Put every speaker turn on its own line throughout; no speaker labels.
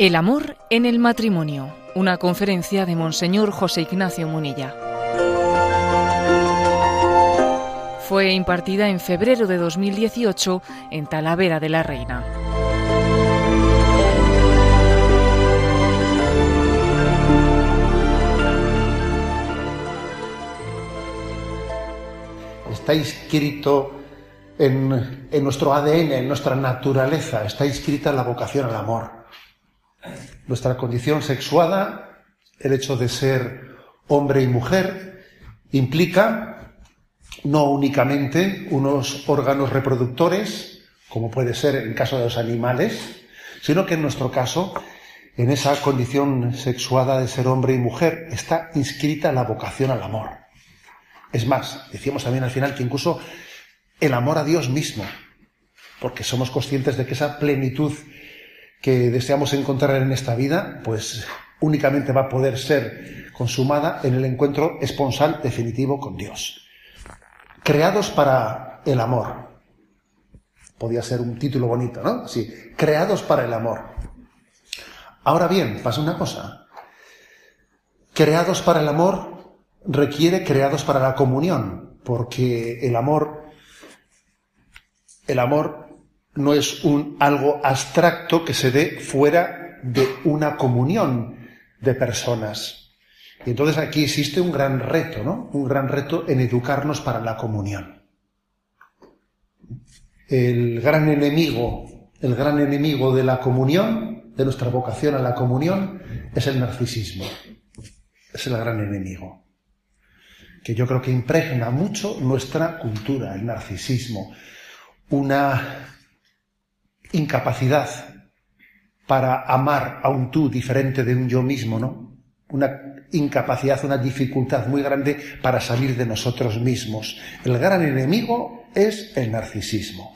El amor en el matrimonio, una conferencia de Monseñor José Ignacio Munilla. Fue impartida en febrero de 2018 en Talavera de la Reina.
Está inscrito en, nuestro ADN, en nuestra naturaleza, está inscrita la vocación al amor nuestra condición sexuada, el hecho de ser hombre y mujer, implica no únicamente unos órganos reproductores, como puede ser en el caso de los animales, sino que en nuestro caso, en esa condición sexuada de ser hombre y mujer, está inscrita la vocación al amor. Es más, decíamos también al final que incluso el amor a Dios mismo, porque somos conscientes de que esa plenitud que deseamos encontrar en esta vida, pues únicamente va a poder ser consumada en el encuentro esponsal definitivo con Dios. Creados para el amor. Podía ser un título bonito, ¿no? Sí, creados para el amor. Ahora bien, pasa una cosa. Creados para el amor requiere creados para la comunión, porque el amor, el amor no es un algo abstracto que se dé fuera de una comunión de personas. Y entonces aquí existe un gran reto, ¿no? Un gran reto en educarnos para la comunión. El gran enemigo, el gran enemigo de la comunión, de nuestra vocación a la comunión, es el narcisismo. Es el gran enemigo. Que yo creo que impregna mucho nuestra cultura, el narcisismo. Una incapacidad para amar a un tú diferente de un yo mismo, ¿no? Una incapacidad, una dificultad muy grande para salir de nosotros mismos. El gran enemigo es el narcisismo,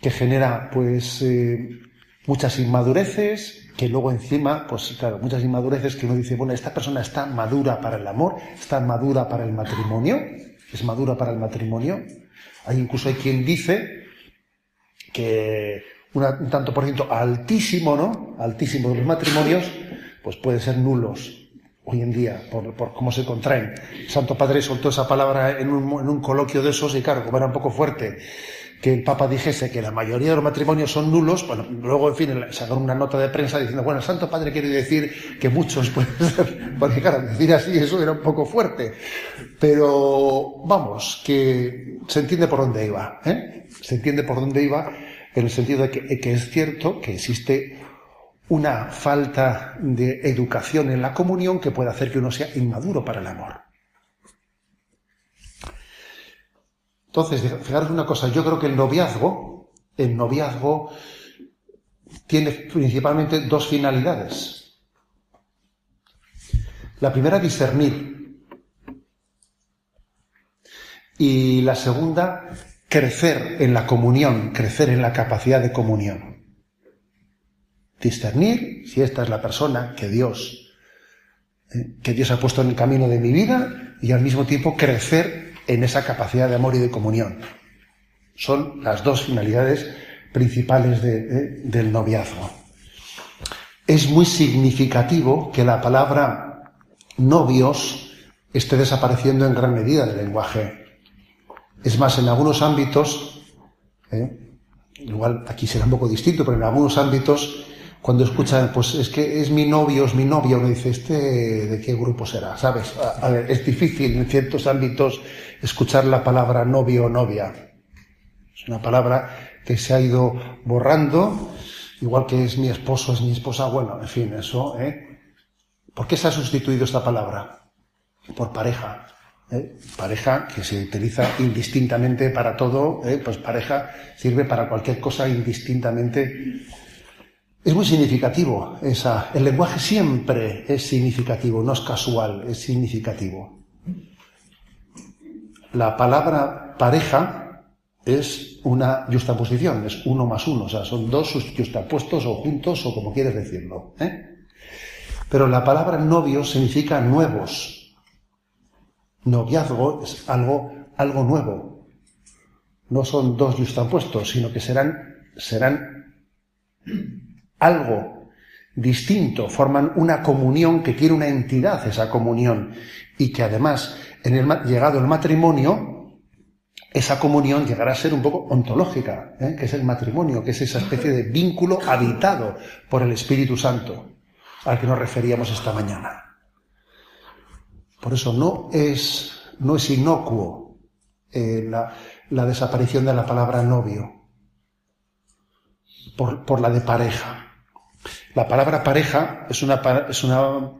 que genera, pues, eh, muchas inmadureces, que luego encima, pues claro, muchas inmadureces que uno dice, bueno, esta persona está madura para el amor, está madura para el matrimonio, es madura para el matrimonio. Hay incluso hay quien dice que un tanto por ciento altísimo, ¿no? Altísimo de los matrimonios, pues pueden ser nulos hoy en día, por, cómo se contraen. Santo Padre soltó esa palabra en un, en un coloquio de esos y claro, como era un poco fuerte, que el Papa dijese que la mayoría de los matrimonios son nulos, bueno, luego, en fin, sacaron una nota de prensa diciendo, bueno, el Santo Padre quiere decir que muchos pueden ser, porque claro, decir así eso era un poco fuerte, pero vamos, que se entiende por dónde iba, ¿eh? Se entiende por dónde iba en el sentido de que, que es cierto que existe una falta de educación en la comunión que puede hacer que uno sea inmaduro para el amor. Entonces, fijaros una cosa, yo creo que el noviazgo, el noviazgo tiene principalmente dos finalidades. La primera, discernir. Y la segunda, crecer en la comunión, crecer en la capacidad de comunión. Discernir si esta es la persona que Dios, eh, que Dios ha puesto en el camino de mi vida y al mismo tiempo crecer en esa capacidad de amor y de comunión. Son las dos finalidades principales del noviazgo. Es muy significativo que la palabra novios esté desapareciendo en gran medida del lenguaje. Es más, en algunos ámbitos, ¿eh? igual aquí será un poco distinto, pero en algunos ámbitos cuando escuchan, pues es que es mi novio, es mi novia, uno dice, ¿este de qué grupo será? ¿Sabes? A, ver, es difícil en ciertos ámbitos escuchar la palabra novio o novia. Es una palabra que se ha ido borrando, igual que es mi esposo, es mi esposa, bueno, en fin, eso, ¿eh? ¿Por qué se ha sustituido esta palabra? Por pareja. ¿eh? Pareja que se utiliza indistintamente para todo, ¿eh? pues pareja sirve para cualquier cosa indistintamente es muy significativo esa. El lenguaje siempre es significativo, no es casual, es significativo. La palabra pareja es una justaposición, es uno más uno, o sea, son dos justapuestos o juntos o como quieres decirlo. ¿eh? Pero la palabra novio significa nuevos. noviazgo es algo, algo nuevo. No son dos puestos, sino que serán, serán algo distinto, forman una comunión que tiene una entidad esa comunión y que además, en el, llegado el matrimonio, esa comunión llegará a ser un poco ontológica, ¿eh? que es el matrimonio, que es esa especie de vínculo habitado por el Espíritu Santo, al que nos referíamos esta mañana. Por eso no es, no es inocuo eh, la, la, desaparición de la palabra novio por, por la de pareja. La palabra pareja es una, es una,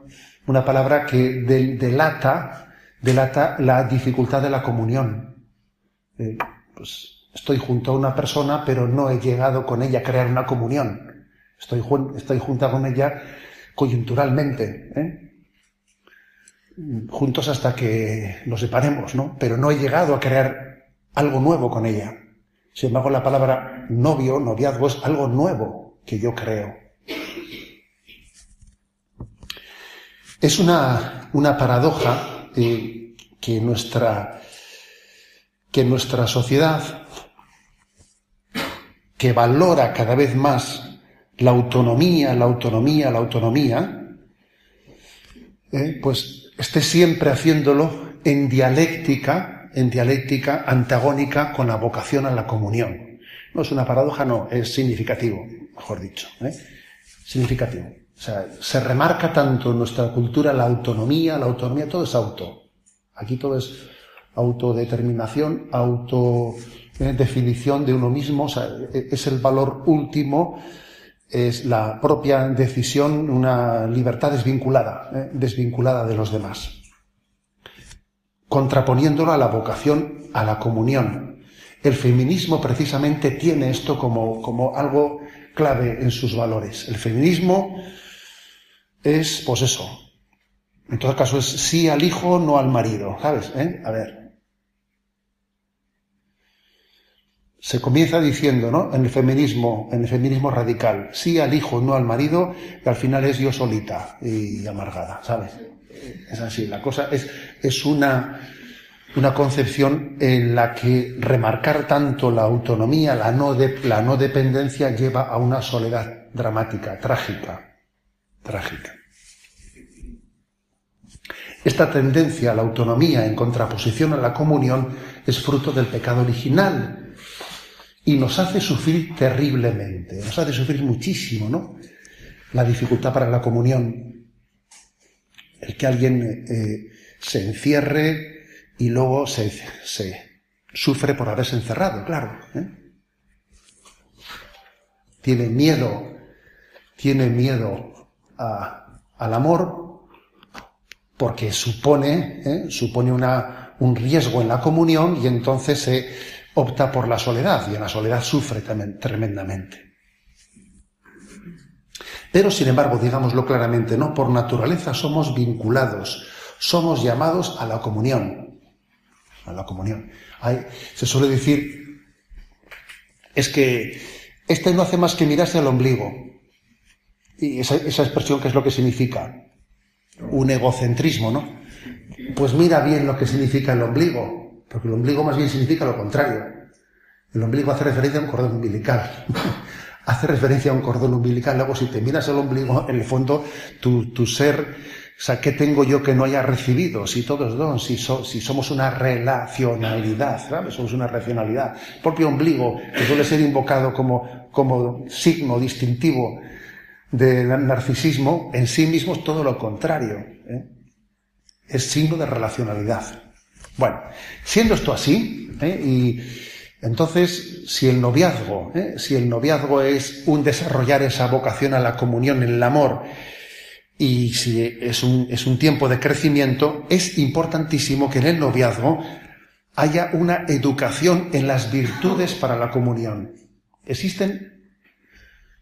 una palabra que delata, delata la dificultad de la comunión. Eh, pues estoy junto a una persona, pero no he llegado con ella a crear una comunión. Estoy, estoy junto con ella coyunturalmente. ¿eh? juntos hasta que nos separemos, ¿no? Pero no he llegado a crear algo nuevo con ella. Sin embargo, la palabra novio, noviazgo, es algo nuevo que yo creo. Es una, una paradoja eh, que, nuestra, que nuestra sociedad, que valora cada vez más la autonomía, la autonomía, la autonomía, eh, pues esté siempre haciéndolo en dialéctica, en dialéctica antagónica con la vocación a la comunión. No es una paradoja, no, es significativo, mejor dicho. ¿eh? Significativo. O sea, se remarca tanto en nuestra cultura la autonomía, la autonomía, todo es auto. Aquí todo es autodeterminación, autodefinición de uno mismo, o sea, es el valor último es la propia decisión, una libertad desvinculada, ¿eh? desvinculada de los demás, contraponiéndolo a la vocación a la comunión. El feminismo precisamente tiene esto como, como algo clave en sus valores. El feminismo es, pues eso, en todo caso es sí al hijo, no al marido, ¿sabes? ¿Eh? A ver, se comienza diciendo, ¿no? En el feminismo, en el feminismo radical, sí al hijo, no al marido, y al final es yo solita y amargada, ¿sabes? Es así, la cosa es, es una, una concepción en la que remarcar tanto la autonomía, la no, de, la no dependencia lleva a una soledad dramática, trágica, trágica. Esta tendencia a la autonomía en contraposición a la comunión es fruto del pecado original, y nos hace sufrir terriblemente, nos hace sufrir muchísimo, ¿no? La dificultad para la comunión, el que alguien eh, se encierre y luego se, sufre por haberse encerrado, claro. ¿eh? Tiene miedo, tiene miedo al amor porque supone, ¿eh? supone una, un riesgo en la comunión y entonces se opta por la soledad y en la soledad sufre tremendamente. Pero, sin embargo, digámoslo claramente, no por naturaleza somos vinculados, somos llamados a la comunión. A la comunión. se suele decir, es que este no hace más que mirarse al ombligo. Y esa, expresión, ¿qué es lo que significa? Un egocentrismo, ¿no? Pues mira bien lo que significa el ombligo. Porque el ombligo más bien significa lo contrario. El ombligo hace referencia a un cordón umbilical. hace referencia a un cordón umbilical. Luego, si te miras el ombligo, en el fondo, tu, tu ser, o sea, ¿qué tengo yo que no haya recibido? Si todo es don, si, somos una relacionalidad, ¿sabes? Somos una racionalidad. El propio ombligo, que suele ser invocado como, como signo distintivo del narcisismo, en sí mismo es todo lo contrario. ¿eh? Es signo de relacionalidad. Bueno, siendo esto así, ¿eh? y entonces, si el noviazgo, ¿eh? si el noviazgo es un desarrollar esa vocación a la comunión en el amor, y si es un, es un tiempo de crecimiento, es importantísimo que en el noviazgo haya una educación en las virtudes para la comunión. Existen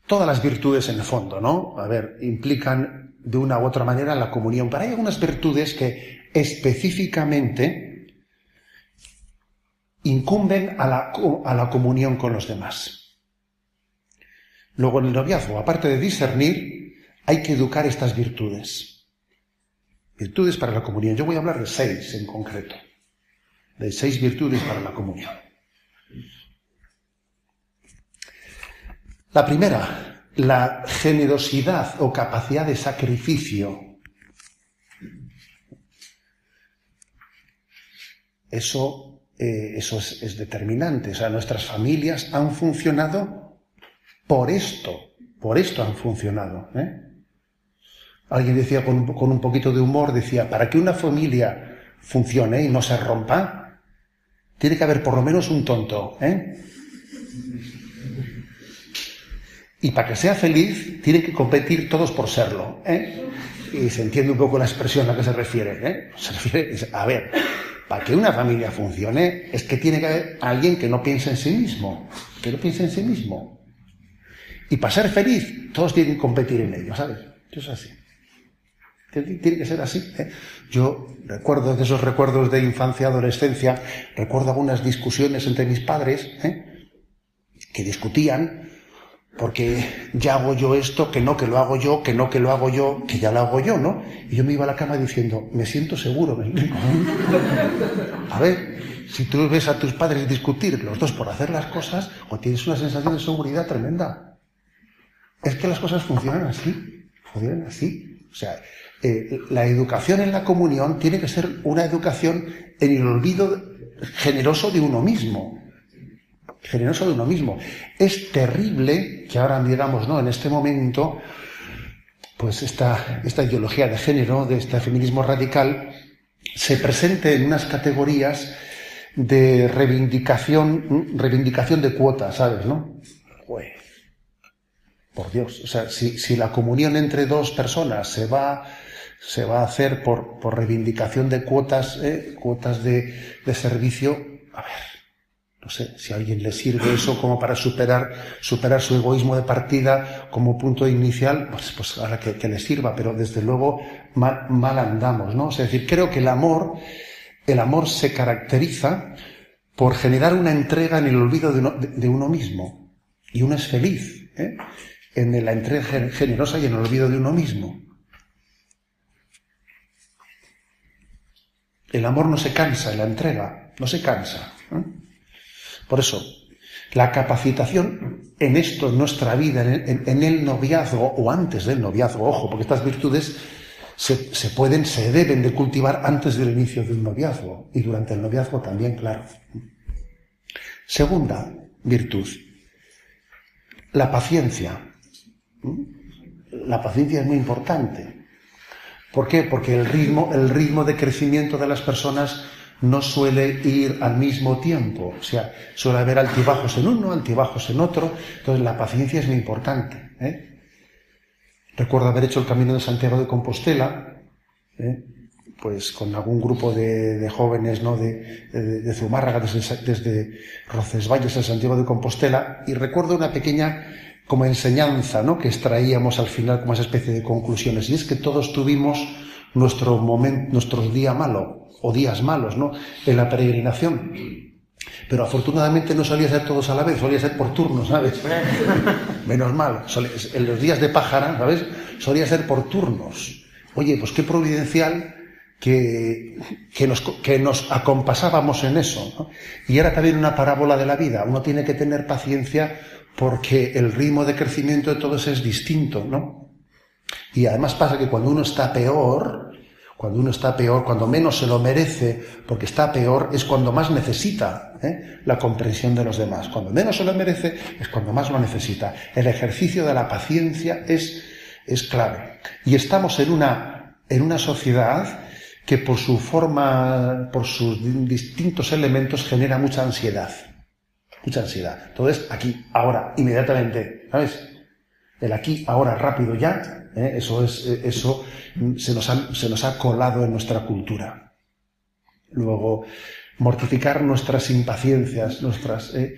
todas las virtudes en el fondo, ¿no? A ver, implican de una u otra manera la comunión, pero hay algunas virtudes que específicamente incumben a la, a la comunión con los demás. Luego en el noviazgo, aparte de discernir, hay que educar estas virtudes. Virtudes para la comunión. Yo voy a hablar de seis en concreto. De seis virtudes para la comunión. La primera, la generosidad o capacidad de sacrificio. Eso, eh, eso es, determinante. O sea, nuestras familias han funcionado por esto. Por esto han funcionado. ¿eh? Alguien decía con, con un poquito de humor, decía, para que una familia funcione y no se rompa, tiene que haber por lo menos un tonto. ¿eh? Y para que sea feliz, tienen que competir todos por serlo. ¿eh? Y se entiende un poco la expresión a la que se refiere. ¿eh? Se refiere a ver, para que una familia funcione, es que tiene que haber alguien que no piense en sí mismo. Que no piense en sí mismo. Y para ser feliz, todos tienen que competir en ello, ¿sabes? Eso es así. Tiene que ser así. ¿eh? Yo recuerdo de esos recuerdos de infancia, adolescencia, recuerdo algunas discusiones entre mis padres ¿eh? que discutían porque ya hago yo esto, que no, que lo hago yo, que no, que lo hago yo, que ya lo hago yo, ¿no? Y yo me iba a la cama diciendo, me siento seguro, me A ver, si tú ves a tus padres discutir los dos por hacer las cosas, o tienes una sensación de seguridad tremenda. Es que las cosas funcionan así, funcionan así. O sea, eh, la educación en la comunión tiene que ser una educación en el olvido generoso de uno mismo generoso de uno mismo. Es terrible que ahora, digamos, ¿no? En este momento, pues esta, esta ideología de género, de este feminismo radical, se presente en unas categorías de reivindicación, reivindicación de cuotas, ¿sabes, no? por Dios, o sea, si, si, la comunión entre dos personas se va, se va a hacer por, por reivindicación de cuotas, ¿eh? cuotas de, de servicio, a ver, no sé, si a alguien le sirve eso como para superar, superar su egoísmo de partida como punto inicial, pues, pues ahora que, le sirva, pero desde luego mal, andamos, ¿no? es decir, creo que el amor, el amor se caracteriza por generar una entrega en el olvido de uno, mismo. Y uno es feliz, ¿eh? en la entrega generosa y en el olvido de uno mismo. El amor no se cansa la entrega, no se cansa. Por eso, la capacitación en esto, en nuestra vida, en el, noviazgo o antes del noviazgo, ojo, porque estas virtudes se, se, pueden, se deben de cultivar antes del inicio de un noviazgo y durante el noviazgo también, claro. Segunda virtud, la paciencia. La paciencia es muy importante. ¿Por qué? Porque el ritmo, el ritmo de crecimiento de las personas no suele ir al mismo tiempo, o sea, suele haber altibajos en uno, altibajos en otro, entonces la paciencia es muy importante. ¿eh? Recuerdo haber hecho el camino de Santiago de Compostela, ¿eh? pues con algún grupo de, jóvenes ¿no? de, de, Zumárraga, desde, desde Roncesvalles a Santiago de Compostela, y recuerdo una pequeña como enseñanza ¿no? que extraíamos al final como esa especie de conclusiones, y es que todos tuvimos nuestro momento, nuestro día malo, o días malos, ¿no? En la peregrinación. Pero afortunadamente no solía ser todos a la vez, solía ser por turnos, ¿sabes? Menos mal. En los días de pájara, ¿sabes? Solía ser por turnos. Oye, pues qué providencial que, que, nos, que nos acompasábamos en eso. ¿no? Y ahora también una parábola de la vida. Uno tiene que tener paciencia porque el ritmo de crecimiento de todos es distinto, ¿no? Y además pasa que cuando uno está peor, cuando uno está peor, cuando menos se lo merece, porque está peor, es cuando más necesita ¿eh? la comprensión de los demás. Cuando menos se lo merece, es cuando más lo necesita. El ejercicio de la paciencia es, es clave. Y estamos en una, en una sociedad que por su forma, por sus distintos elementos genera mucha ansiedad. Mucha ansiedad. Entonces, aquí, ahora, inmediatamente, ¿sabes? El aquí, ahora, rápido, ya, ¿eh? Eso, es, eh, eso se, nos ha, se nos ha colado en nuestra cultura. Luego, mortificar nuestras impaciencias, nuestras... ¿eh?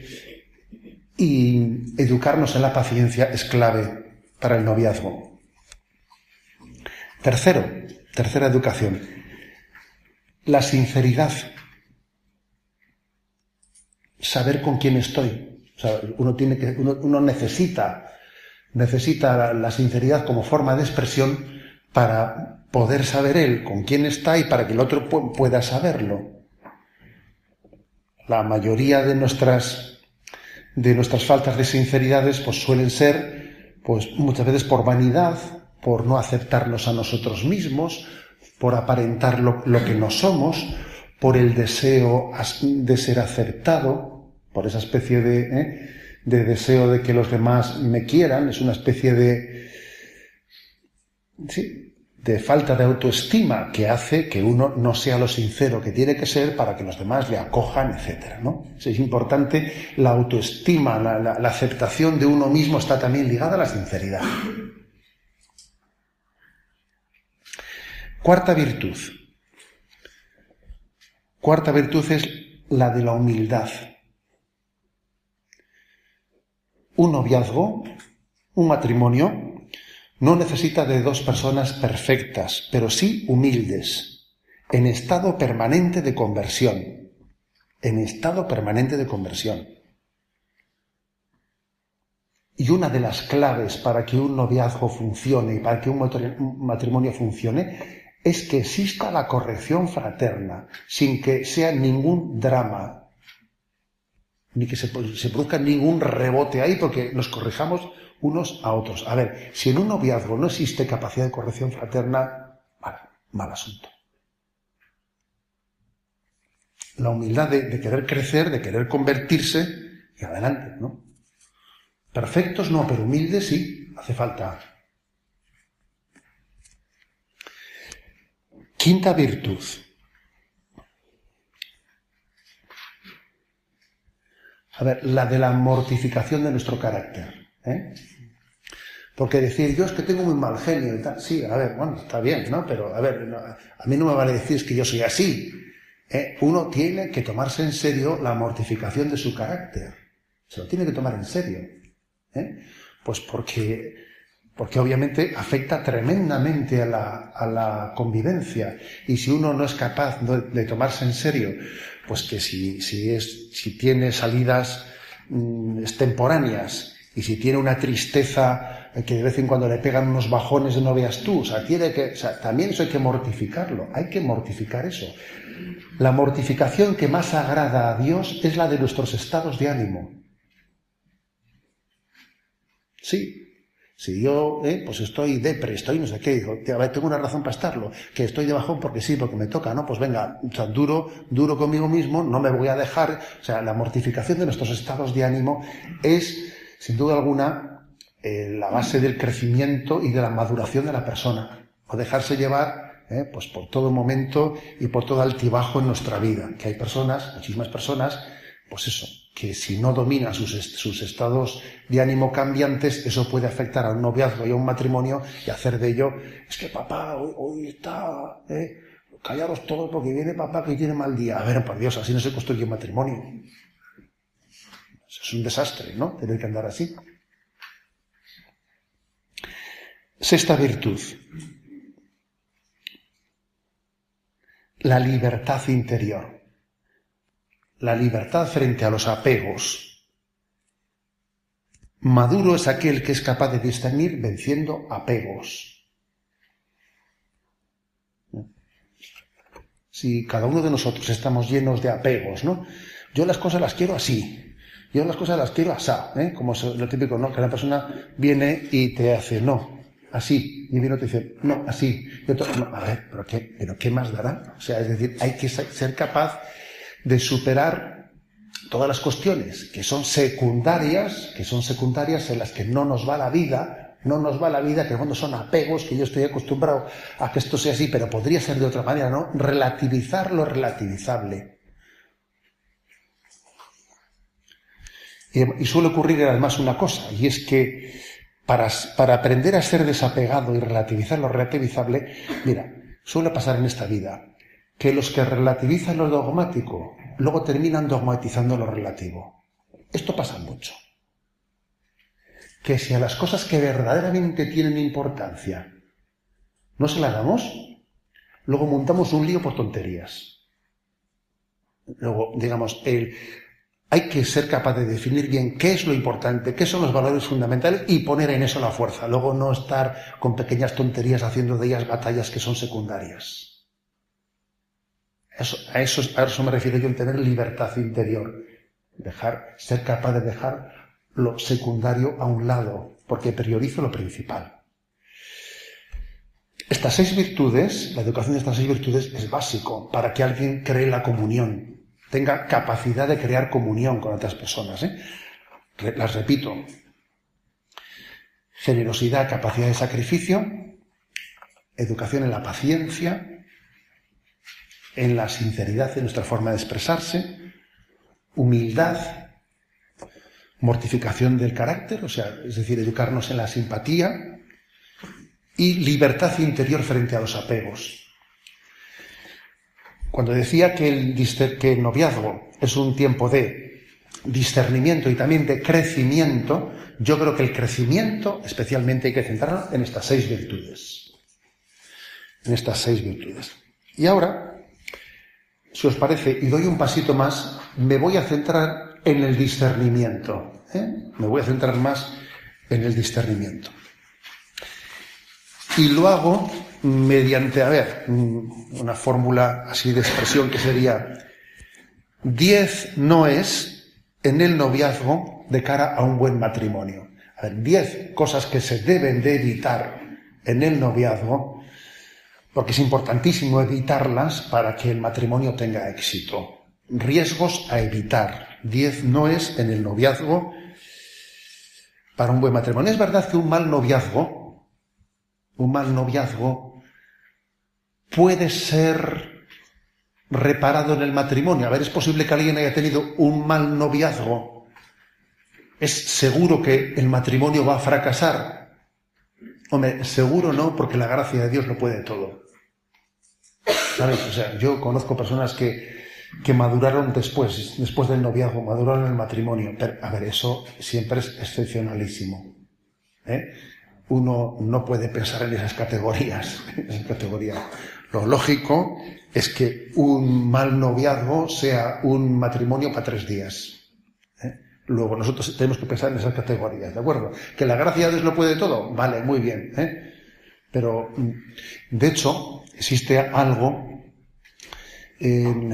y educarnos en la paciencia es clave para el noviazgo. Tercero, tercera educación, la sinceridad. Saber con quién estoy. uno, tiene que, uno necesita necesita la sinceridad como forma de expresión para, poder saber él con quién está y para que el otro pueda saberlo. La mayoría de nuestras de nuestras faltas de sinceridades pues suelen ser pues muchas veces por vanidad, por no aceptarnos a nosotros mismos, por aparentar lo, que no somos, por el deseo de ser aceptado, por esa especie de, ¿eh? De deseo de que los demás me quieran, es una especie de, sí, de falta de autoestima que hace que uno no sea lo sincero que tiene que ser para que los demás le acojan, etc. ¿no? Es importante la autoestima, la aceptación de uno mismo está también ligada a la sinceridad. Cuarta virtud. Cuarta virtud es la de la humildad. Un noviazgo, un matrimonio, no necesita de dos personas perfectas, pero sí humildes, en estado permanente de conversión. En estado permanente de conversión. Y una de las claves para que un noviazgo funcione y para que un matrimonio funcione es que exista la corrección fraterna, sin que sea ningún drama, ni que se, produzca ningún rebote ahí, porque nos corrijamos unos a otros. A ver, si en un noviazgo no existe capacidad de corrección fraterna, mal asunto. La humildad de querer crecer, de querer convertirse, y adelante, ¿no? Perfectos no, pero humildes sí, hace falta Quinta virtud. A ver, la de la mortificación de nuestro carácter. ¿eh? Porque decir, yo es que tengo muy mal genio y tal, sí, a ver, bueno, está bien, ¿no? Pero, a ver, a mí no me vale decir que yo soy así. ¿eh? Uno tiene que tomarse en serio la mortificación de su carácter. Se lo tiene que tomar en serio. ¿eh? Pues porque porque obviamente afecta tremendamente a la, convivencia. Y si uno no es capaz de, tomarse en serio, pues que si, si, es, si tiene salidas mm, extemporáneas y si tiene una tristeza que de vez en cuando le pegan unos bajones de no veas tú, o sea, tiene que, también eso hay que mortificarlo, hay que mortificar eso. La mortificación que más agrada a Dios es la de nuestros estados de ánimo. Sí, si yo, eh, pues estoy depre, estoy no sé qué, digo, tengo una razón para estarlo, que estoy de bajón porque sí, porque me toca, ¿no? Pues venga, o duro, duro conmigo mismo, no me voy a dejar, o sea, la mortificación de nuestros estados de ánimo es, sin duda alguna, eh, la base del crecimiento y de la maduración de la persona. O dejarse llevar, eh, pues por todo momento y por todo altibajo en nuestra vida. Que hay personas, muchísimas personas, pues eso, que si no domina sus, estados de ánimo cambiantes, eso puede afectar a un noviazgo y a un matrimonio y hacer de ello, es que papá hoy, está, eh, callaros todos porque viene papá que tiene mal día. A ver, por Dios, así no se construye un matrimonio. Es un desastre, ¿no? Tener que andar así. Sexta virtud. La libertad interior la libertad frente a los apegos. Maduro es aquel que es capaz de discernir venciendo apegos. Si cada uno de nosotros estamos llenos de apegos, ¿no? Yo las cosas las quiero así. Yo las cosas las quiero así, ¿eh? Como es lo típico, ¿no? Que la persona viene y te hace, no, así. Y viene y te dice, no, así. Y otro, no, a ver, ¿pero qué, ¿pero qué más dará? O sea, es decir, hay que ser capaz de superar todas las cuestiones que son secundarias, que son secundarias en las que no nos va la vida, no nos va la vida, que en fondo son apegos, que yo estoy acostumbrado a que esto sea así, pero podría ser de otra manera, ¿no? Relativizar lo relativizable. Y, suele ocurrir además una cosa, y es que para, para aprender a ser desapegado y relativizar lo relativizable, mira, suele pasar en esta vida que los que relativizan lo dogmático luego terminan dogmatizando lo relativo. Esto pasa mucho. Que si a las cosas que verdaderamente tienen importancia no se las damos, luego montamos un lío por tonterías. Luego, digamos, hay que ser capaz de definir bien qué es lo importante, qué son los valores fundamentales y poner en eso la fuerza. Luego no estar con pequeñas tonterías haciendo de ellas batallas que son secundarias. A, eso, a eso me refiero yo en tener libertad interior. Dejar, ser capaz de dejar lo secundario a un lado, porque priorizo lo principal. Estas seis virtudes, la educación de estas seis virtudes es básico para que alguien cree la comunión, tenga capacidad de crear comunión con otras personas. ¿eh? Las repito. Generosidad, capacidad de sacrificio, educación en la paciencia, en la sinceridad de nuestra forma de expresarse, humildad, mortificación del carácter, o sea, es decir, educarnos en la simpatía y libertad interior frente a los apegos. Cuando decía que el, noviazgo es un tiempo de discernimiento y también de crecimiento, yo creo que el crecimiento especialmente hay que centrarlo en estas seis virtudes. En estas seis virtudes. Y ahora, si os parece, y doy un pasito más, me voy a centrar en el discernimiento. ¿eh? Me voy a centrar más en el discernimiento. Y lo hago mediante, a ver, una fórmula así de expresión que sería 10 noes en el noviazgo de cara a un buen matrimonio. A ver, 10 cosas que se deben de evitar en el noviazgo, porque es importantísimo evitarlas para que el matrimonio tenga éxito. Riesgos a evitar. 10 noes en el noviazgo para un buen matrimonio. Es verdad que un mal noviazgo, un mal noviazgo puede ser reparado en el matrimonio. A ver, es posible que alguien haya tenido un mal noviazgo. ¿Es seguro que el matrimonio va a fracasar? Hombre, seguro no, porque la gracia de Dios lo puede todo. Yo conozco personas que, que maduraron después, después del noviazgo, maduraron el matrimonio. Pero, a ver, eso siempre es excepcionalísimo. ¿eh? Uno no puede pensar en esas categorías, en categorías. Lo lógico es que un mal noviazgo sea un matrimonio para tres días. ¿eh? Luego nosotros tenemos que pensar en esas categorías, ¿de acuerdo? Que la gracia de Dios lo puede todo, vale, muy bien. ¿eh? Pero, de hecho, existe algo en,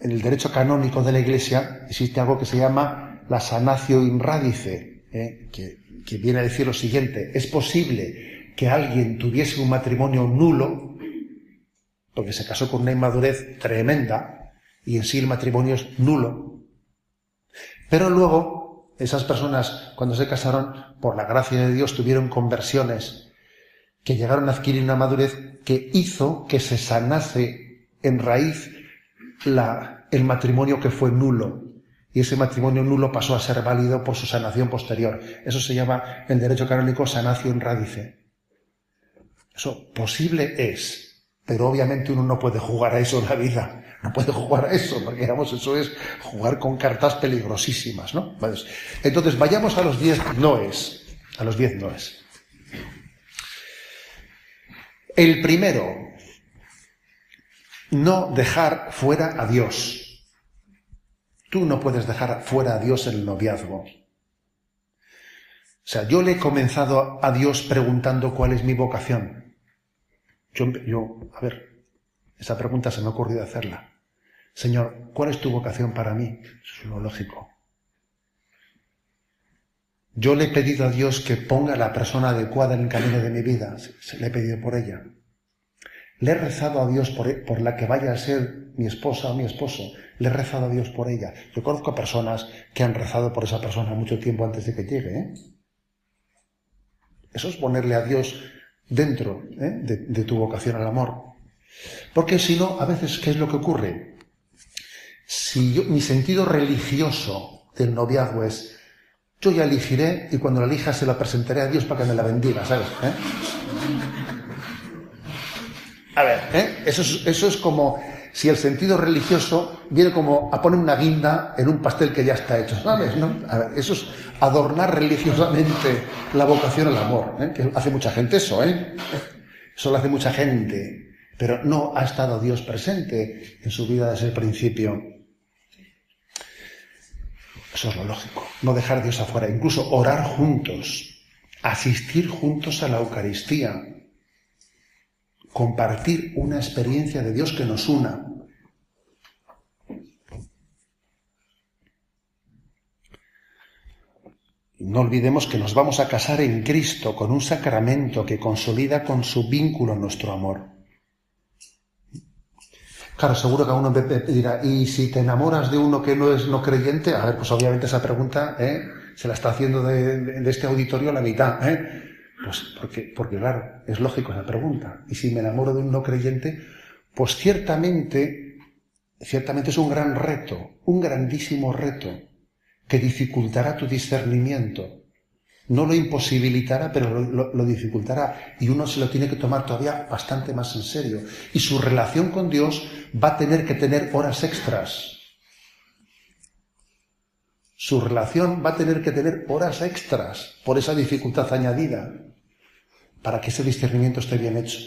el derecho canónico de la Iglesia, existe algo que se llama la sanatio in radice, ¿eh? que, que viene a decir lo siguiente, es posible que alguien tuviese un matrimonio nulo, porque se casó con una inmadurez tremenda y en sí el matrimonio es nulo. Pero luego, esas personas, cuando se casaron, por la gracia de Dios, tuvieron conversiones que llegaron a adquirir una madurez que hizo que se sanase en raíz el matrimonio que fue nulo. Y ese matrimonio nulo pasó a ser válido por su sanación posterior. Eso se llama en derecho canónico sanación radice. Eso posible es. Pero obviamente uno no puede jugar a eso en la vida. No puede jugar a eso, porque digamos, eso es jugar con cartas peligrosísimas, ¿no? Entonces, vayamos a los diez noes. A los diez noes. El primero, no dejar fuera a Dios. Tú no puedes dejar fuera a Dios el noviazgo. O sea, yo le he comenzado a Dios preguntando cuál es mi vocación. Yo, a ver, esa pregunta se me ha ocurrido hacerla. Señor, ¿cuál es tu vocación para mí? Eso es lo lógico. Yo le he pedido a Dios que ponga la persona adecuada en el camino de mi vida. Se le he pedido por ella. Le he rezado a Dios por, por, la que vaya a ser mi esposa o mi esposo. Le he rezado a Dios por ella. Yo conozco a personas que han rezado por esa persona mucho tiempo antes de que llegue. ¿eh? Eso es ponerle a Dios dentro ¿eh? de, tu vocación al amor. Porque si no, a veces, ¿qué es lo que ocurre? Si yo, mi sentido religioso del noviazgo es, yo ya elegiré y cuando la elija se la presentaré a Dios para que me la bendiga, ¿sabes? ¿Eh? A ver, ¿eh? eso, es, como si el sentido religioso viene como a poner una guinda en un pastel que ya está hecho, ¿sabes? ¿No? A ver, eso es adornar religiosamente la vocación al amor, ¿eh? que hace mucha gente eso, ¿eh? Eso lo hace mucha gente, pero no ha estado Dios presente en su vida desde el principio. Eso es lo lógico. No dejar a Dios afuera. Incluso orar juntos. Asistir juntos a la Eucaristía. Compartir una experiencia de Dios que nos una. No olvidemos que nos vamos a casar en Cristo con un sacramento que consolida con su vínculo nuestro amor. Claro, seguro que uno dirá, ¿y si te enamoras de uno que no es no creyente? A ver, pues obviamente esa pregunta ¿eh? se la está haciendo de, este auditorio la mitad. ¿eh? Pues porque, porque, claro, es lógico esa pregunta. ¿Y si me enamoro de un no creyente? Pues ciertamente, ciertamente es un gran reto, un grandísimo reto que dificultará tu discernimiento. No lo imposibilitará, pero lo, dificultará. Y uno se lo tiene que tomar todavía bastante más en serio. Y su relación con Dios va a tener que tener horas extras. Su relación va a tener que tener horas extras por esa dificultad añadida para que ese discernimiento esté bien hecho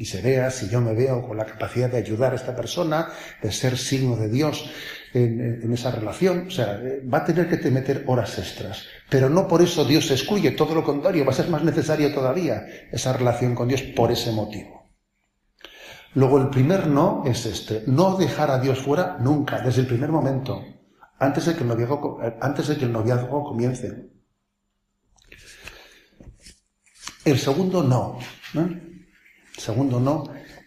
y se vea si yo me veo con la capacidad de ayudar a esta persona, de ser signo de Dios en, esa relación. O sea, va a tener que te meter horas extras. Pero no por eso Dios se excluye, todo lo contrario, va a ser más necesaria todavía esa relación con Dios por ese motivo. Luego el primer no es este, no dejar a Dios fuera nunca, desde el primer momento, antes de que el noviazgo, el noviazgo comience. El segundo no. ¿no? Segundo, no,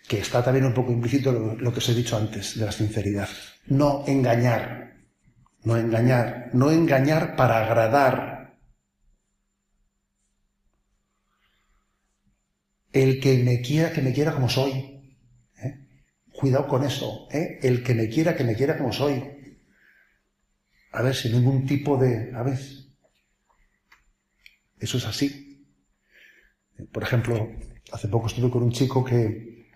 que está también un poco implícito lo, que os he dicho antes de la sinceridad. No engañar, no engañar, no engañar para agradar. El que me quiera, que me quiera como soy. Cuidado con eso. ¿eh? El que me quiera, que me quiera como soy. A ver, sin ningún tipo de... A ver. Eso es así. Por ejemplo, hace poco estuve con un chico que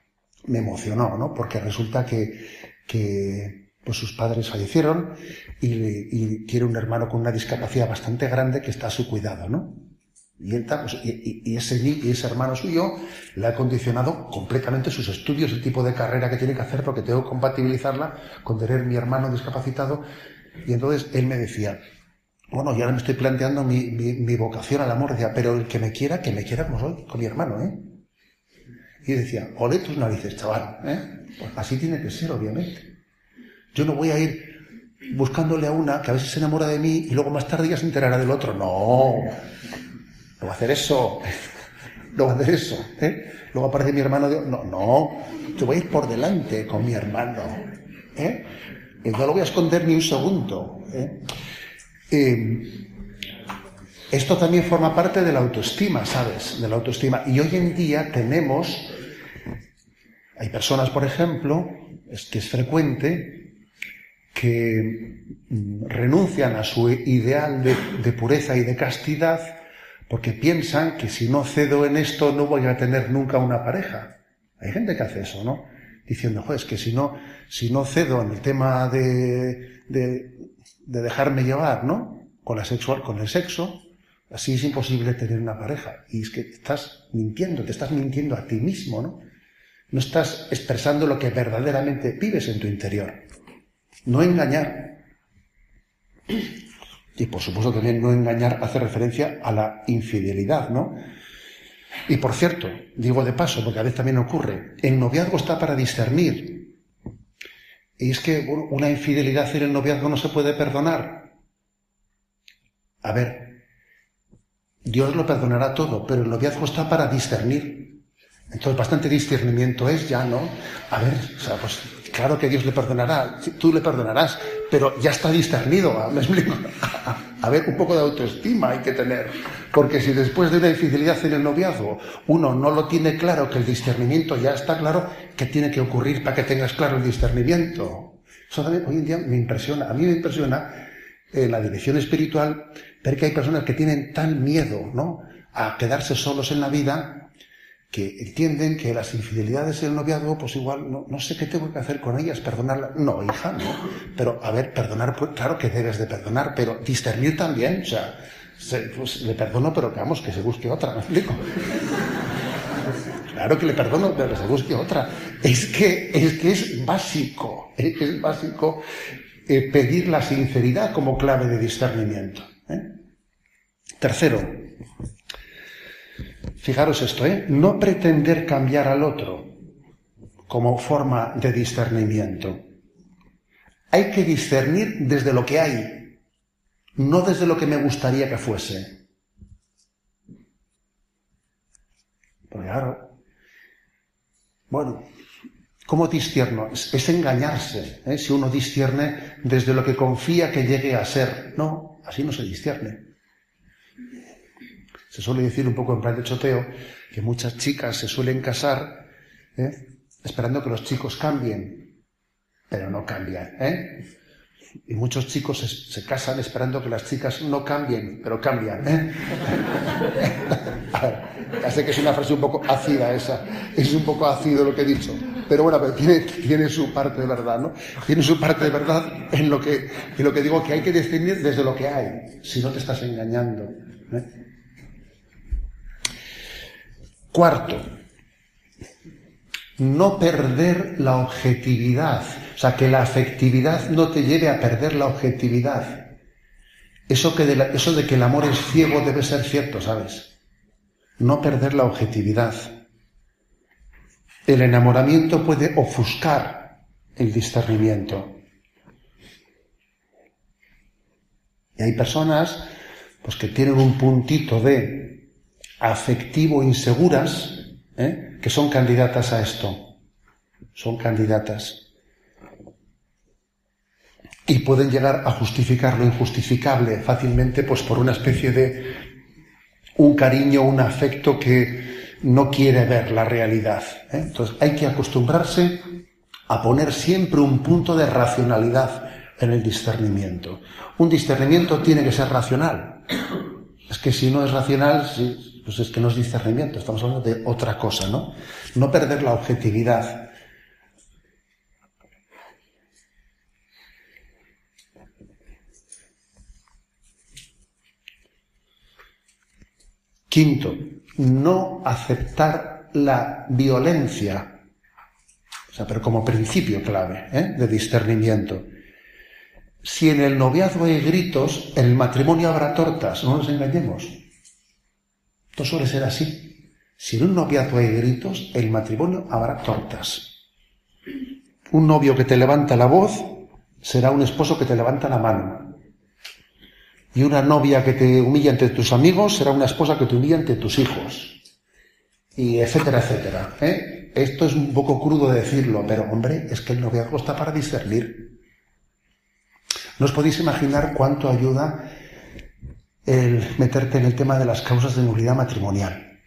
me emocionó, ¿no? Porque resulta que, que pues sus padres fallecieron y, y, tiene un hermano con una discapacidad bastante grande que está a su cuidado, ¿no? Y, pues, y, ese, hermano suyo le ha condicionado completamente sus estudios, el tipo de carrera que tiene que hacer, porque tengo que compatibilizarla con tener mi hermano discapacitado. Y entonces él me decía, bueno, y ahora me estoy planteando mi vocación al amor, decía, pero el que me quiera, que me quiera como soy, con mi hermano, ¿eh? Y decía, ole tus narices, chaval. ¿eh? Pues así tiene que ser, obviamente. Yo no voy a ir buscándole a una que a veces se enamora de mí y luego más tarde ya se enterará del otro. No, no va a hacer eso. No va a hacer eso. ¿eh? Luego aparece mi hermano. De... No, no. Yo voy a ir por delante con mi hermano. ¿eh? No lo voy a esconder ni un segundo. ¿eh? eh esto también forma parte de la autoestima, ¿sabes? De la autoestima. Y hoy en día tenemos hay personas, por ejemplo, es que es frecuente, que mm, renuncian a su ideal de, pureza y de castidad porque piensan que si no cedo en esto no voy a tener nunca una pareja. Hay gente que hace eso, ¿no? Diciendo, joder, es que si no, si no cedo en el tema de, de, de dejarme llevar, ¿no? Con la sexual, con el sexo, así es imposible tener una pareja. Y es que estás mintiendo, te estás mintiendo a ti mismo, ¿no? No estás expresando lo que verdaderamente vives en tu interior. No engañar. Y por supuesto también no engañar hace referencia a la infidelidad, ¿no? Y por cierto, digo de paso, porque a veces también ocurre, el noviazgo está para discernir. Y es que una infidelidad en el noviazgo no se puede perdonar. A ver, Dios lo perdonará todo, pero el noviazgo está para discernir. Entonces, bastante discernimiento es ya, ¿no? A ver, o sea, pues claro que Dios le perdonará, tú le perdonarás, pero ya está discernido, ¿me explico? A ver, un poco de autoestima hay que tener, porque si después de una infidelidad en el noviazgo uno no lo tiene claro, que el discernimiento ya está claro, ¿qué tiene que ocurrir para que tengas claro el discernimiento? Eso también hoy en día me impresiona, a mí me impresiona en la dirección espiritual ver que hay personas que tienen tan miedo, ¿no? A quedarse solos en la vida que entienden que las infidelidades en el noviazgo, pues igual, no, no, sé qué tengo que hacer con ellas, perdonarlas. No, hija, no. Pero, a ver, perdonar, pues claro que debes de perdonar, pero discernir también, o sea, pues, le perdono, pero que vamos, que se busque otra, ¿me explico? Claro que le perdono, pero que se busque otra. Es que, es que es básico, es básico eh, pedir la sinceridad como clave de discernimiento. ¿eh? Tercero, fijaros esto, ¿eh? no pretender cambiar al otro como forma de discernimiento. Hay que discernir desde lo que hay, no desde lo que me gustaría que fuese. Porque claro, bueno, ¿cómo discierno? Es, engañarse, ¿eh? si uno discierne desde lo que confía que llegue a ser. No, así no se discierne. Se suele decir un poco en plan de choteo que muchas chicas se suelen casar ¿eh? esperando que los chicos cambien, pero no cambian. ¿eh? Y muchos chicos se, casan esperando que las chicas no cambien, pero cambian. ¿eh? ya sé que es una frase un poco ácida esa, es un poco ácido lo que he dicho, pero bueno, tiene, tiene su parte de verdad, ¿no? Tiene su parte de verdad en lo que, en lo que digo que hay que definir desde lo que hay, si no te estás engañando. ¿eh? Cuarto, no perder la objetividad, o sea, que la afectividad no te lleve a perder la objetividad. Eso, que de eso de que el amor es ciego debe ser cierto, ¿sabes? No perder la objetividad. El enamoramiento puede ofuscar el discernimiento. Y hay personas pues, que tienen un puntito de afectivo inseguras, ¿eh? que son candidatas a esto. Son candidatas. Y pueden llegar a justificar lo injustificable fácilmente, pues por una especie de un cariño, un afecto que no quiere ver la realidad. ¿eh? Entonces hay que acostumbrarse a poner siempre un punto de racionalidad en el discernimiento. Un discernimiento tiene que ser racional. Es que si no es racional, si, pues es que no es discernimiento, estamos hablando de otra cosa, ¿no? No perder la objetividad. Quinto, no aceptar la violencia, o sea, pero como principio clave ¿eh? de discernimiento. Si en el noviazgo hay gritos, en el matrimonio habrá tortas, no nos engañemos. Esto suele ser así. Si en un noviazgo hay gritos, el matrimonio habrá tortas. Un novio que te levanta la voz será un esposo que te levanta la mano. Y una novia que te humilla ante tus amigos será una esposa que te humilla ante tus hijos. Y etcétera, etcétera. ¿eh? Esto es un poco crudo de decirlo, pero hombre, es que el noviazgo está para discernir. No os podéis imaginar cuánto ayuda el meterte en el tema de las causas de nulidad matrimonial.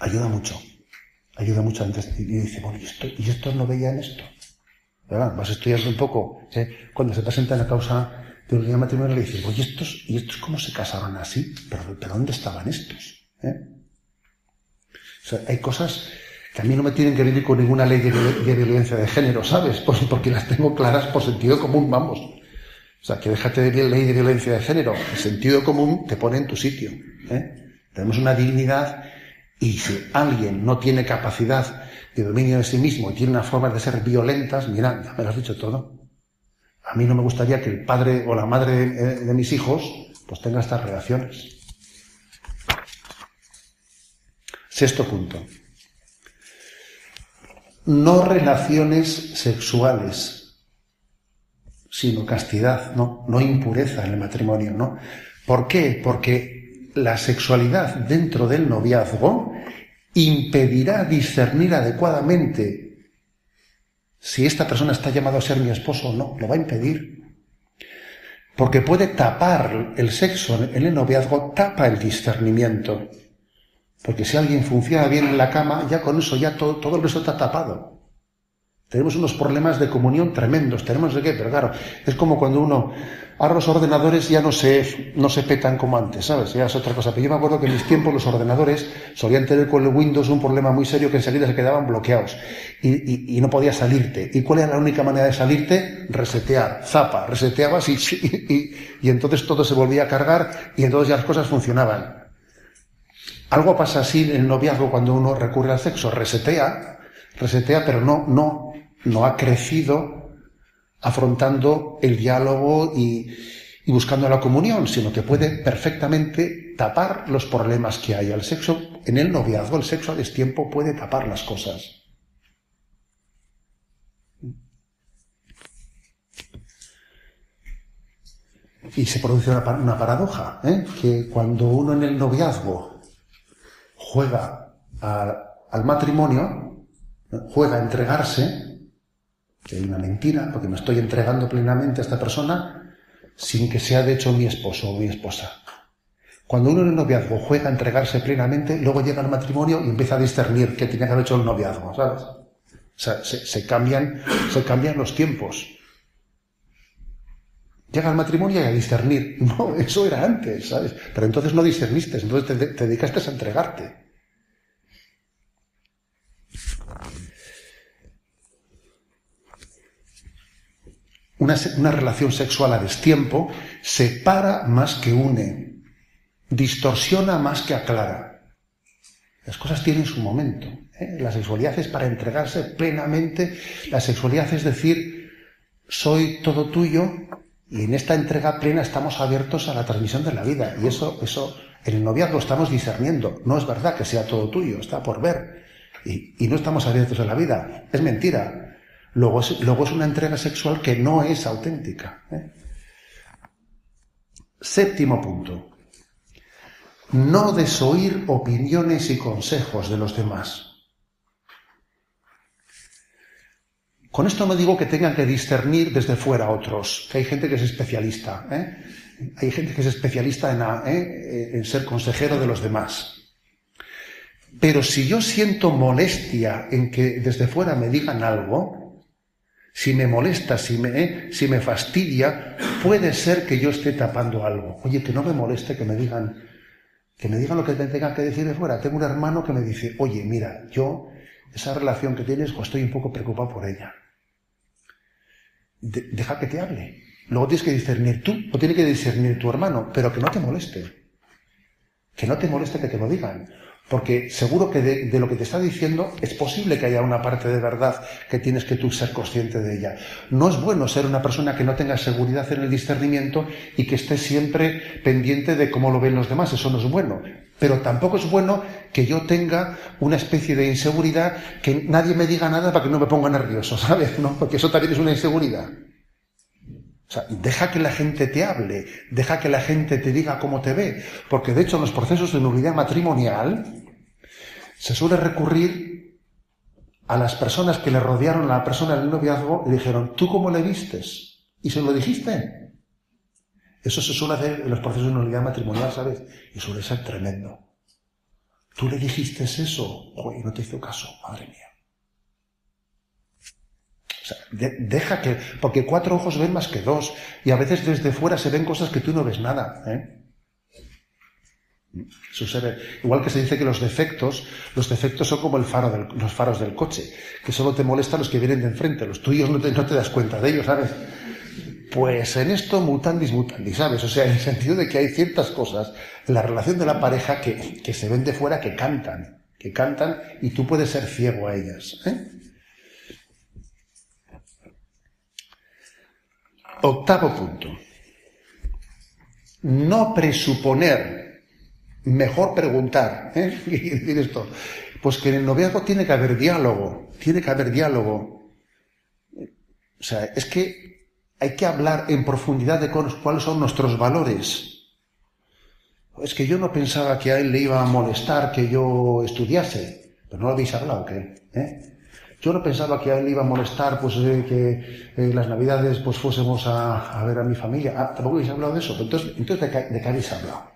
Ayuda mucho. Ayuda mucho antes. Y dice, bueno, ¿y, esto, ¿y estos no veían esto? ¿Verdad? Vas estudiando un poco. ¿eh? Cuando se presenta la causa de nulidad matrimonial, le dices, oye, ¿estos, ¿y estos cómo se casaron así? ¿Pero, pero dónde estaban estos? ¿Eh? Hay cosas que a mí no me tienen que venir con ninguna ley de, de violencia de género, ¿sabes? porque las tengo claras por sentido común, vamos. O sea, que déjate de ley de violencia de género. El sentido común te pone en tu sitio. ¿eh? Tenemos una dignidad y si alguien no tiene capacidad de dominio de sí mismo y tiene una forma de ser violentas, mira, ya me lo has dicho todo. A mí no me gustaría que el padre o la madre de, de mis hijos pues tenga estas relaciones. Sexto punto. No relaciones sexuales sino castidad, no, no impureza en el matrimonio, ¿no? ¿Por qué? Porque la sexualidad dentro del noviazgo impedirá discernir adecuadamente si esta persona está llamada a ser mi esposo o no, lo va a impedir. Porque puede tapar el sexo en el noviazgo, tapa el discernimiento. Porque si alguien funciona bien en la cama, ya con eso ya todo, todo el resto está tapado. Tenemos unos problemas de comunión tremendos, tenemos de qué, pero claro, es como cuando uno, ahora los ordenadores ya no se, no se petan como antes, ¿sabes? Ya es otra cosa. Pero yo me acuerdo que en mis tiempos los ordenadores solían tener con el Windows un problema muy serio que enseguida se quedaban bloqueados y, y, no podías salirte. ¿Y cuál era la única manera de salirte? Resetear, zapa, reseteabas y, y, y entonces todo se volvía a cargar y entonces ya las cosas funcionaban. Algo pasa así en el noviazgo cuando uno recurre al sexo, resetea, resetea, pero no, no, no ha crecido afrontando el diálogo y, buscando la comunión, sino que puede perfectamente tapar los problemas que hay. El sexo, en el noviazgo, el sexo a destiempo puede tapar las cosas. Y se produce una, paradoja, ¿eh? que cuando uno en el noviazgo juega al matrimonio, juega a entregarse, que hay una mentira, porque me estoy entregando plenamente a esta persona sin que sea de hecho mi esposo o mi esposa. Cuando uno en el noviazgo juega a entregarse plenamente, luego llega al matrimonio y empieza a discernir qué tiene que haber hecho el noviazgo, ¿sabes? O sea, se, cambian, se cambian los tiempos. Llega al matrimonio y a discernir. No, eso era antes, ¿sabes? Pero entonces no discerniste, entonces te, dedicaste a entregarte. Una, relación sexual a destiempo separa más que une, distorsiona más que aclara. Las cosas tienen su momento. ¿eh? La sexualidad es para entregarse plenamente. La sexualidad es decir, soy todo tuyo, y en esta entrega plena estamos abiertos a la transmisión de la vida. Y eso, eso, en el noviazgo estamos discerniendo. No es verdad que sea todo tuyo, está por ver. Y, no estamos abiertos a la vida. Es mentira. Luego es, una entrega sexual que no es auténtica. ¿eh? Séptimo punto. No desoír opiniones y consejos de los demás. Con esto no digo que tengan que discernir desde fuera otros, que hay gente que es especialista, ¿eh? hay gente que es especialista ¿eh? en ser consejero de los demás. Pero si yo siento molestia en que desde fuera me digan algo, si me molesta, si me, ¿eh? si me fastidia, puede ser que yo esté tapando algo. Oye, que no me moleste que me digan, que me digan lo que tengan que decir de fuera. Tengo un hermano que me dice, oye, mira, yo, esa relación que tienes, estoy un poco preocupado por ella deja que te hable. Luego tienes que discernir tú, o tiene que discernir tu hermano, pero que no te moleste. Que no te moleste que te lo digan. Porque seguro que de, lo que te está diciendo es posible que haya una parte de verdad que tienes que tú ser consciente de ella. No es bueno ser una persona que no tenga seguridad en el discernimiento y que esté siempre pendiente de cómo lo ven los demás. Eso no es bueno. Pero tampoco es bueno que yo tenga una especie de inseguridad que nadie me diga nada para que no me ponga nervioso, ¿sabes? ¿No? Porque eso también es una inseguridad. O sea, deja que la gente te hable, deja que la gente te diga cómo te ve, porque de hecho en los procesos de nulidad matrimonial se suele recurrir a las personas que le rodearon a la persona del noviazgo y dijeron, ¿tú cómo le vistes? Y se lo dijiste. Eso se suele hacer en los procesos de nulidad matrimonial, ¿sabes? Y suele ser tremendo. Tú le dijiste eso, y no te hizo caso, madre mía deja que, porque cuatro ojos ven más que dos, y a veces desde fuera se ven cosas que tú no ves nada. ¿eh? Igual que se dice que los defectos, los defectos son como el faro los faros del coche, que solo te molestan los que vienen de enfrente, los tuyos no te, das cuenta de ellos, ¿sabes? Pues en esto mutandis mutandis, ¿sabes? O sea, en el sentido de que hay ciertas cosas en la relación de la pareja que, que se ven de fuera que cantan, que cantan y tú puedes ser ciego a ellas. ¿eh? Octavo punto. No presuponer, mejor preguntar. ¿eh? ¿Qué quiere decir esto? Pues que en el noviazgo tiene que haber diálogo, tiene que haber diálogo. O sea, es que hay que hablar en profundidad de cuáles son nuestros valores. Es que yo no pensaba que a él le iba a molestar que yo estudiase, pero no lo habéis hablado, ¿qué? ¿Eh? Yo no pensaba que a él iba a molestar pues eh, que eh, las navidades pues fuésemos a, ver a mi familia. Ah, tampoco habéis hablado de eso. Entonces, entonces ¿de, qué, habéis hablado?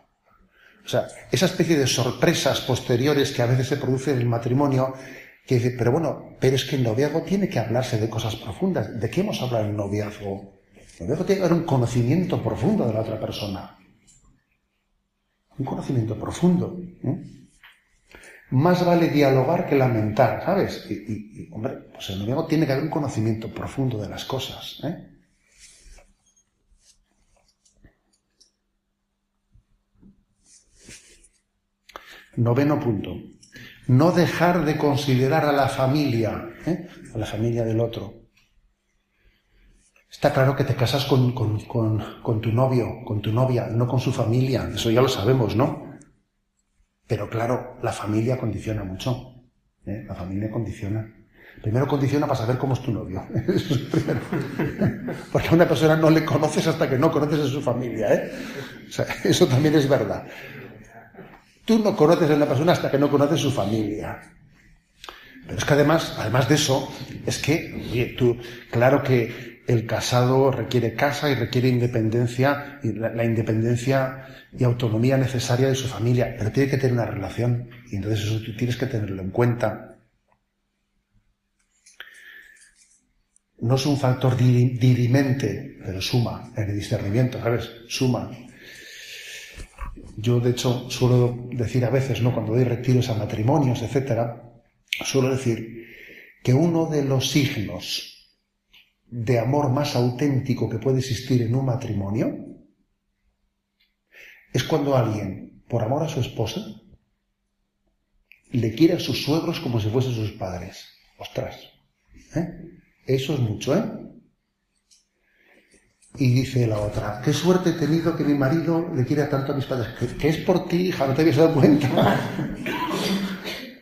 O sea, esa especie de sorpresas posteriores que a veces se producen en el matrimonio, que dice, pero bueno, pero es que el noviazgo tiene que hablarse de cosas profundas. ¿De qué hemos hablado en el noviazgo? El noviazgo tiene que haber un conocimiento profundo de la otra persona. Un conocimiento profundo. ¿eh? Más vale dialogar que lamentar, ¿sabes? Y, hombre, pues el noviazgo tiene que haber un conocimiento profundo de las cosas. ¿eh? Noveno punto. No dejar de considerar a la familia, ¿eh? a la familia del otro. Está claro que te casas con, tu novio, con tu novia, no con su familia. Eso ya lo sabemos, ¿no? Pero claro, la familia condiciona mucho. ¿eh? La familia condiciona. Primero condiciona para saber cómo es tu novio. Eso es primero. Porque a una persona no le conoces hasta que no conoces a su familia. ¿eh? Eso también es verdad. Tú no conoces a una persona hasta que no conoces su familia. Pero es que además, además de eso, es que, oye, tú, claro que el casado requiere casa y requiere independencia, y la, independencia y autonomía necesaria de su familia, pero tiene que tener una relación, y entonces eso tú tienes que tenerlo en cuenta. No es un factor dirimente, pero suma en el discernimiento, ¿sabes? Suma. Yo, de hecho, suelo decir a veces, ¿no? Cuando doy retiros a matrimonios, etcétera, suelo decir que uno de los signos de amor más auténtico que puede existir en un matrimonio es cuando alguien, por amor a su esposa, le quiere a sus suegros como si fuesen sus padres. Ostras, ¿eh? eso es mucho, ¿eh? Y dice la otra, qué suerte he tenido que mi marido le quiera tanto a mis padres. Que, es por ti, hija, no te habías dado cuenta.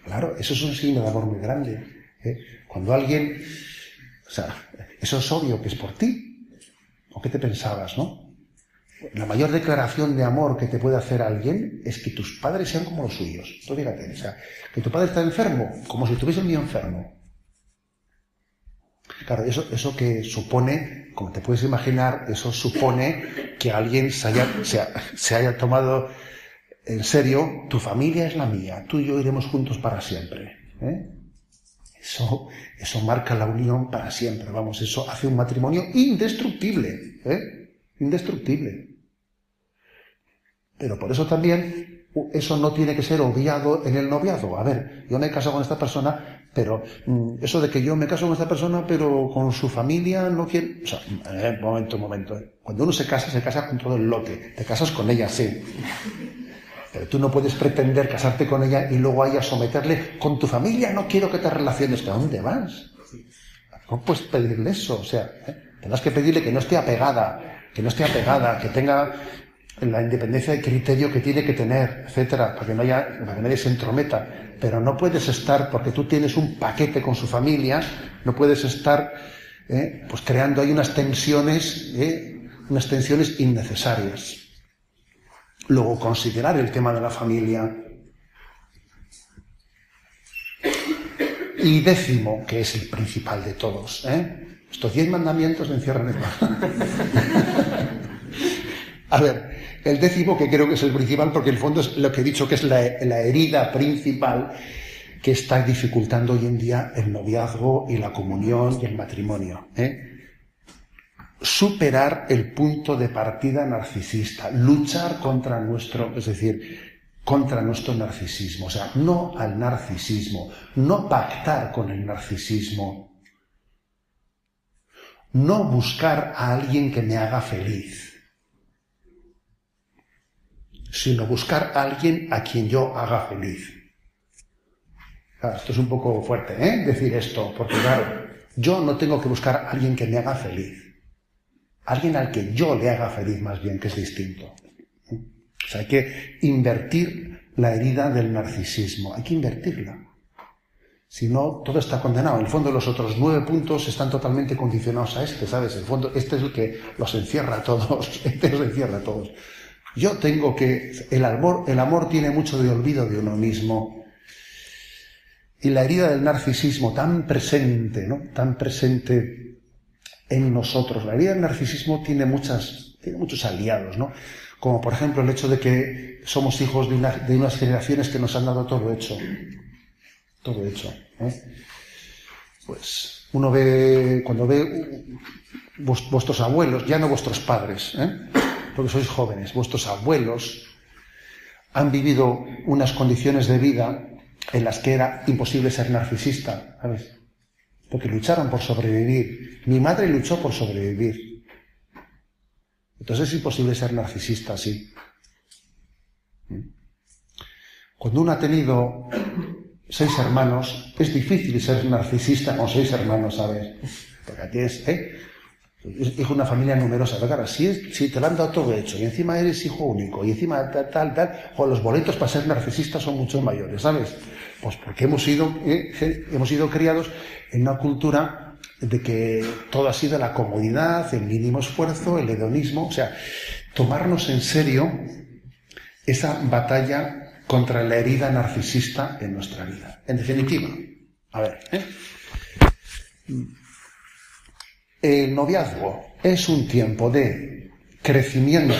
claro, eso es un signo de amor muy grande. ¿eh? Cuando alguien, o sea, eso es obvio que es por ti. ¿O qué te pensabas, no? La mayor declaración de amor que te puede hacer alguien es que tus padres sean como los suyos. Tú fíjate, o sea, que tu padre está enfermo, como si estuviese el mío enfermo. Claro, eso, eso que supone, como te puedes imaginar, eso supone que alguien se haya, tomado en serio, tu familia es la mía, tú y yo iremos juntos para siempre. ¿eh? Eso, eso marca la unión para siempre, vamos, eso hace un matrimonio indestructible, ¿eh? Indestructible. Pero por eso también eso no tiene que ser obviado en el noviazgo. A ver, yo me he casado con esta persona, pero mm, eso de que yo me caso con esta persona, pero con su familia no quiere... O sea, eh, momento, momento. Eh. Cuando uno se casa, se casa con todo el lote. Te casas con ella, sí. Pero tú no puedes pretender casarte con ella y luego a someterle con tu familia, no quiero que te relaciones. ¿A dónde vas? ¿Cómo puedes pedirle eso? O sea, ¿eh? tendrás que pedirle que no esté apegada, que no esté apegada, que tenga la independencia de criterio que tiene que tener, etcétera, para que no haya, para que nadie se entrometa. Pero no puedes estar, porque tú tienes un paquete con su familia, no puedes estar ¿eh? pues creando ahí unas tensiones, ¿eh? unas tensiones innecesarias. Luego, considerar el tema de la familia. Y décimo, que es el principal de todos. ¿eh? Estos diez mandamientos encierran el A ver, el décimo, que creo que es el principal, porque en el fondo es lo que he dicho que es la, herida principal que está dificultando hoy en día el noviazgo y la comunión y el matrimonio. ¿eh? superar el punto de partida narcisista, luchar contra nuestro, es decir, contra nuestro narcisismo, o sea, no al narcisismo, no pactar con el narcisismo, no buscar a alguien que me haga feliz, sino buscar a alguien a quien yo haga feliz. esto es un poco fuerte, ¿eh? Decir esto, porque claro, yo no tengo que buscar a alguien que me haga feliz. Alguien al que yo le haga feliz más bien, que es distinto. O sea, hay que invertir la herida del narcisismo, hay que invertirla. Si no, todo está condenado. En el fondo, los otros nueve puntos están totalmente condicionados a este, ¿sabes? El fondo, este es el que los encierra a todos. Este los encierra a todos. Yo tengo que. El amor, el amor tiene mucho de olvido de uno mismo. Y la herida del narcisismo tan presente, ¿no? Tan presente en nosotros. La herida del narcisismo tiene, muchas, tiene muchos aliados, ¿no? Como por ejemplo el hecho de que somos hijos de, unas generaciones que nos han dado todo hecho. Todo hecho. Pues uno ve, cuando ve vuestros abuelos, ya no vuestros padres, ¿eh? Porque sois jóvenes, vuestros abuelos han vivido unas condiciones de vida en las que era imposible ser narcisista, ¿sabes? porque lucharon por sobrevivir. Mi madre luchó por sobrevivir. Entonces es imposible ser narcisista así. Cuando uno ha tenido seis hermanos, es difícil ser narcisista con seis hermanos, ¿sabes? Porque tienes, ¿eh? Hijo de una familia numerosa, pero claro, si, te lo han dado todo hecho y encima eres hijo único y encima tal, tal, tal, o los boletos para ser narcisista son mucho mayores, ¿sabes? Pues porque hemos sido, eh, hemos sido criados en una cultura de que todo ha sido la comodidad, el mínimo esfuerzo, el hedonismo, o sea, tomarnos en serio esa batalla contra la herida narcisista en nuestra vida. En definitiva, a ver, ¿eh? El noviazgo es un tiempo de crecimiento,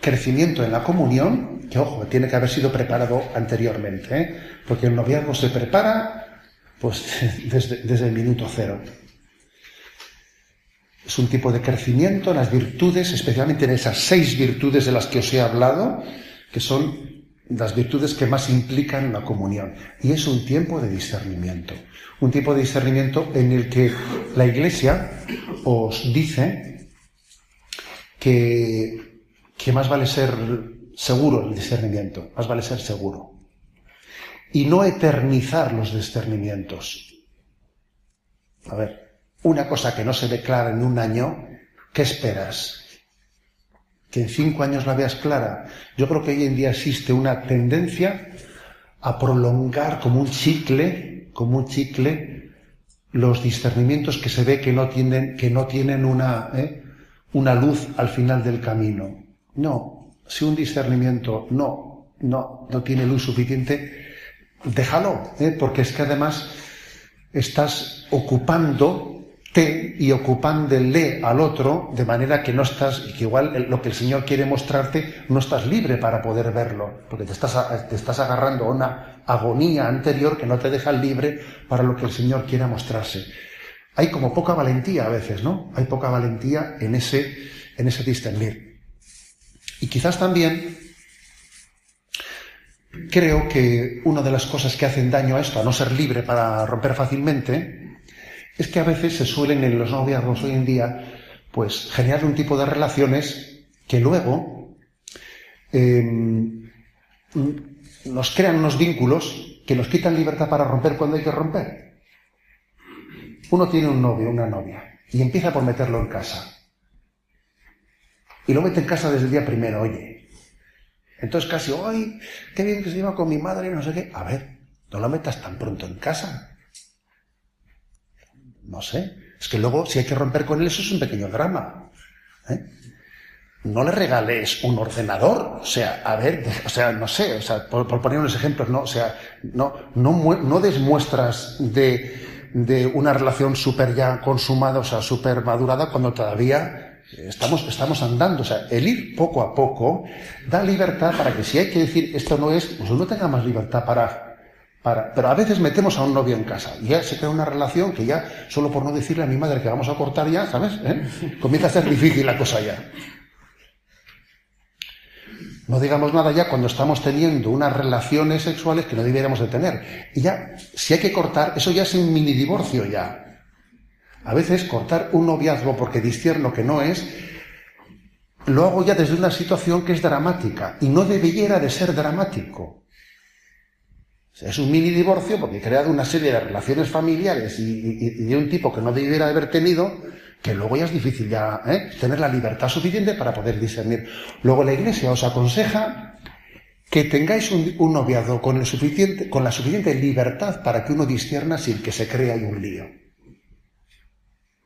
crecimiento en la comunión, que ojo, tiene que haber sido preparado anteriormente, ¿eh? porque el noviazgo se prepara pues desde, desde el minuto cero. Es un tipo de crecimiento en las virtudes, especialmente en esas seis virtudes de las que os he hablado, que son las virtudes que más implican la comunión. Y es un tiempo de discernimiento. Un tiempo de discernimiento en el que la Iglesia os dice que, más vale ser seguro el discernimiento, más vale ser seguro. Y no eternizar los discernimientos. A ver, una cosa que no se declara en un año, ¿qué esperas? Que en cinco años la veas clara. Yo creo que hoy en día existe una tendencia a prolongar como un chicle, como un chicle, los discernimientos que se ve que no tienen, que no tienen una, ¿eh? una luz al final del camino. No, si un discernimiento no, no, no tiene luz suficiente, déjalo, ¿eh? porque es que además estás ocupando y ocupándole al otro de manera que no estás, y que igual lo que el Señor quiere mostrarte, no estás libre para poder verlo, porque te estás, te estás agarrando a una agonía anterior que no te deja libre para lo que el Señor quiere mostrarse. Hay como poca valentía a veces, ¿no? Hay poca valentía en ese, en ese discernir. Y quizás también creo que una de las cosas que hacen daño a esto, a no ser libre para romper fácilmente, es que a veces se suelen en los noviazgos hoy en día, pues generar un tipo de relaciones que luego em, nos crean unos vínculos que nos quitan libertad para romper cuando hay que romper. Uno tiene un novio, una novia, y empieza por meterlo en casa. Y lo mete en casa desde el día primero, oye. Entonces casi, ¡ay! ¡Qué bien que se lleva con mi madre! No sé qué. A ver, no lo metas tan pronto en casa. No sé. Es que luego, si hay que romper con él, eso es un pequeño drama. ¿eh? No le regales un ordenador. O sea, a ver, o sea, no sé, o sea, por, poner unos ejemplos, no, o sea, no, no, no des muestras de, de una relación súper ya consumada, o sea, súper madurada, cuando todavía estamos, estamos andando. O sea, el ir poco a poco da libertad para que si hay que decir esto no es, pues uno tenga más libertad para pero a veces metemos a un novio en casa y ya se crea una relación que ya, solo por no decirle a mi madre que vamos a cortar ya, ¿sabes? ¿Eh? Comienza a ser difícil la cosa ya. No digamos nada ya cuando estamos teniendo unas relaciones sexuales que no debiéramos de tener. Y ya, si hay que cortar, eso ya es un mini divorcio ya. A veces cortar un noviazgo porque discierno que no es, lo hago ya desde una situación que es dramática y no debiera de ser dramático. Es un mini divorcio porque he creado una serie de relaciones familiares y, de un tipo que no debiera haber tenido, que luego ya es difícil ¿eh? tener la libertad suficiente para poder discernir. Luego la Iglesia os aconseja que tengáis un, un noviazgo con, la suficiente libertad para que uno discierna sin que se crea un lío.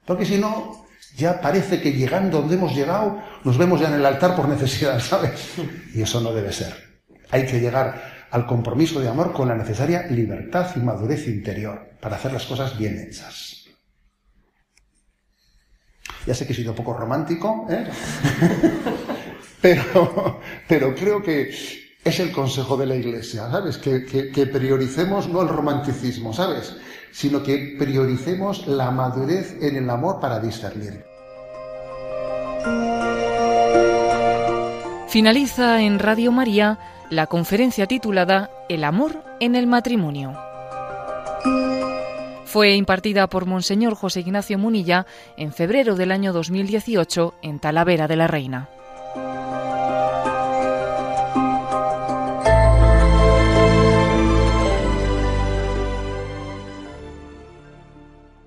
Porque si no, ya parece que llegando donde hemos llegado, nos vemos ya en el altar por necesidad, ¿sabes? Y eso no debe ser. Hay que llegar al compromiso de amor con la necesaria libertad y madurez interior para hacer las cosas bien hechas. Ya sé que he sido poco romántico, ¿eh? pero, pero creo que es el consejo de la Iglesia, ¿sabes? Que, que, prioricemos no el romanticismo, ¿sabes? Sino que prioricemos la madurez en el amor para discernir.
Finaliza en Radio María la conferencia titulada El amor en el matrimonio. Fue impartida por Monseñor José Ignacio Munilla en febrero del año 2018 en Talavera de la Reina.